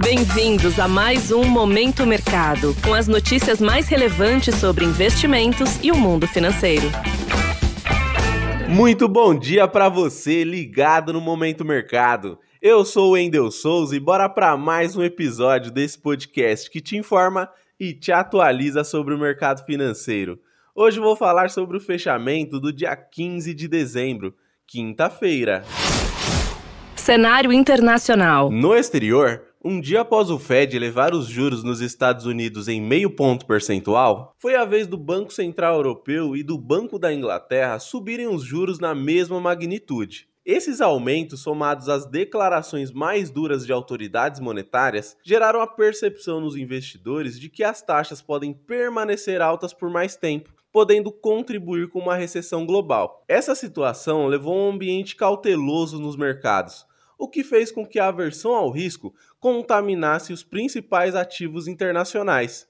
Bem-vindos a mais um Momento Mercado, com as notícias mais relevantes sobre investimentos e o mundo financeiro. Muito bom dia para você ligado no Momento Mercado. Eu sou o Endel Souza e bora para mais um episódio desse podcast que te informa e te atualiza sobre o mercado financeiro. Hoje vou falar sobre o fechamento do dia 15 de dezembro, quinta-feira. Cenário internacional. No exterior, um dia após o Fed elevar os juros nos Estados Unidos em meio ponto percentual, foi a vez do Banco Central Europeu e do Banco da Inglaterra subirem os juros na mesma magnitude. Esses aumentos, somados às declarações mais duras de autoridades monetárias, geraram a percepção nos investidores de que as taxas podem permanecer altas por mais tempo, podendo contribuir com uma recessão global. Essa situação levou a um ambiente cauteloso nos mercados, o que fez com que a aversão ao risco contaminasse os principais ativos internacionais.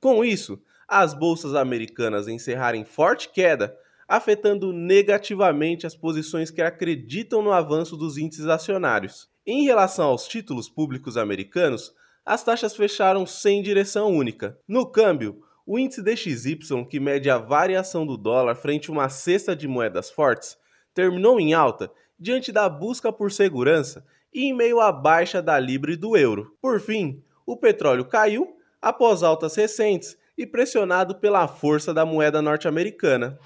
Com isso, as bolsas americanas encerraram forte queda, afetando negativamente as posições que acreditam no avanço dos índices acionários. Em relação aos títulos públicos americanos, as taxas fecharam sem direção única. No câmbio, o índice DXY, que mede a variação do dólar frente a uma cesta de moedas fortes, terminou em alta diante da busca por segurança e em meio à baixa da libra e do euro. Por fim, o petróleo caiu após altas recentes e pressionado pela força da moeda norte-americana.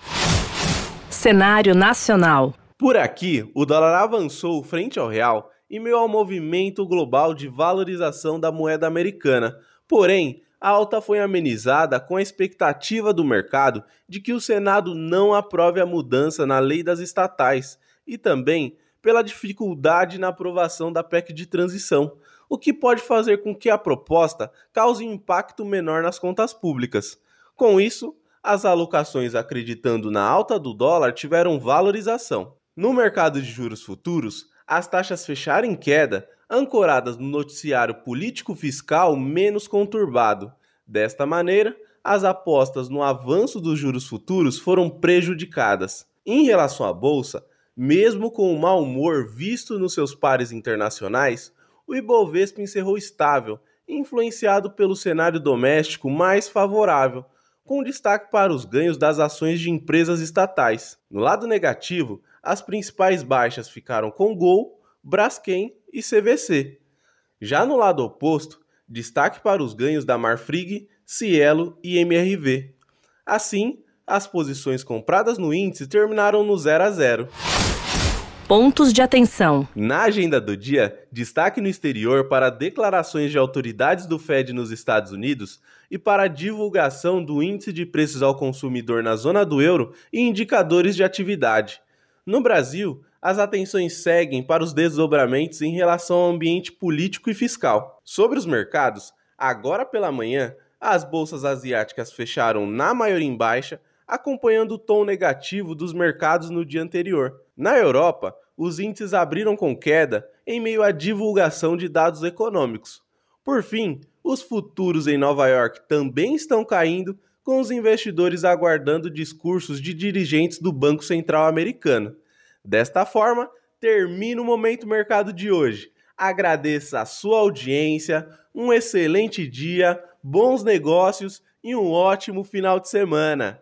Cenário nacional. Por aqui, o dólar avançou frente ao real em meio ao movimento global de valorização da moeda americana. Porém, a alta foi amenizada com a expectativa do mercado de que o Senado não aprove a mudança na lei das estatais e também pela dificuldade na aprovação da PEC de transição, o que pode fazer com que a proposta cause impacto menor nas contas públicas. Com isso, as alocações acreditando na alta do dólar tiveram valorização. No mercado de juros futuros, as taxas fecharam em queda, ancoradas no noticiário político-fiscal menos conturbado. Desta maneira, as apostas no avanço dos juros futuros foram prejudicadas. Em relação à bolsa, mesmo com o mau humor visto nos seus pares internacionais, o Ibovespa encerrou estável, influenciado pelo cenário doméstico mais favorável, com destaque para os ganhos das ações de empresas estatais. No lado negativo, as principais baixas ficaram com Gol, Braskem e CVC. Já no lado oposto, destaque para os ganhos da Marfrig, Cielo e MRV. Assim, as posições compradas no índice terminaram no 0 a 0. Pontos de atenção. Na agenda do dia, destaque no exterior para declarações de autoridades do Fed nos Estados Unidos e para a divulgação do índice de preços ao consumidor na zona do euro e indicadores de atividade. No Brasil, as atenções seguem para os desdobramentos em relação ao ambiente político e fiscal. Sobre os mercados, agora pela manhã, as bolsas asiáticas fecharam na maioria em baixa, acompanhando o tom negativo dos mercados no dia anterior. Na Europa, os índices abriram com queda em meio à divulgação de dados econômicos. Por fim, os futuros em Nova York também estão caindo, com os investidores aguardando discursos de dirigentes do Banco Central americano. Desta forma, termina o Momento Mercado de hoje. Agradeço a sua audiência, um excelente dia, bons negócios e um ótimo final de semana.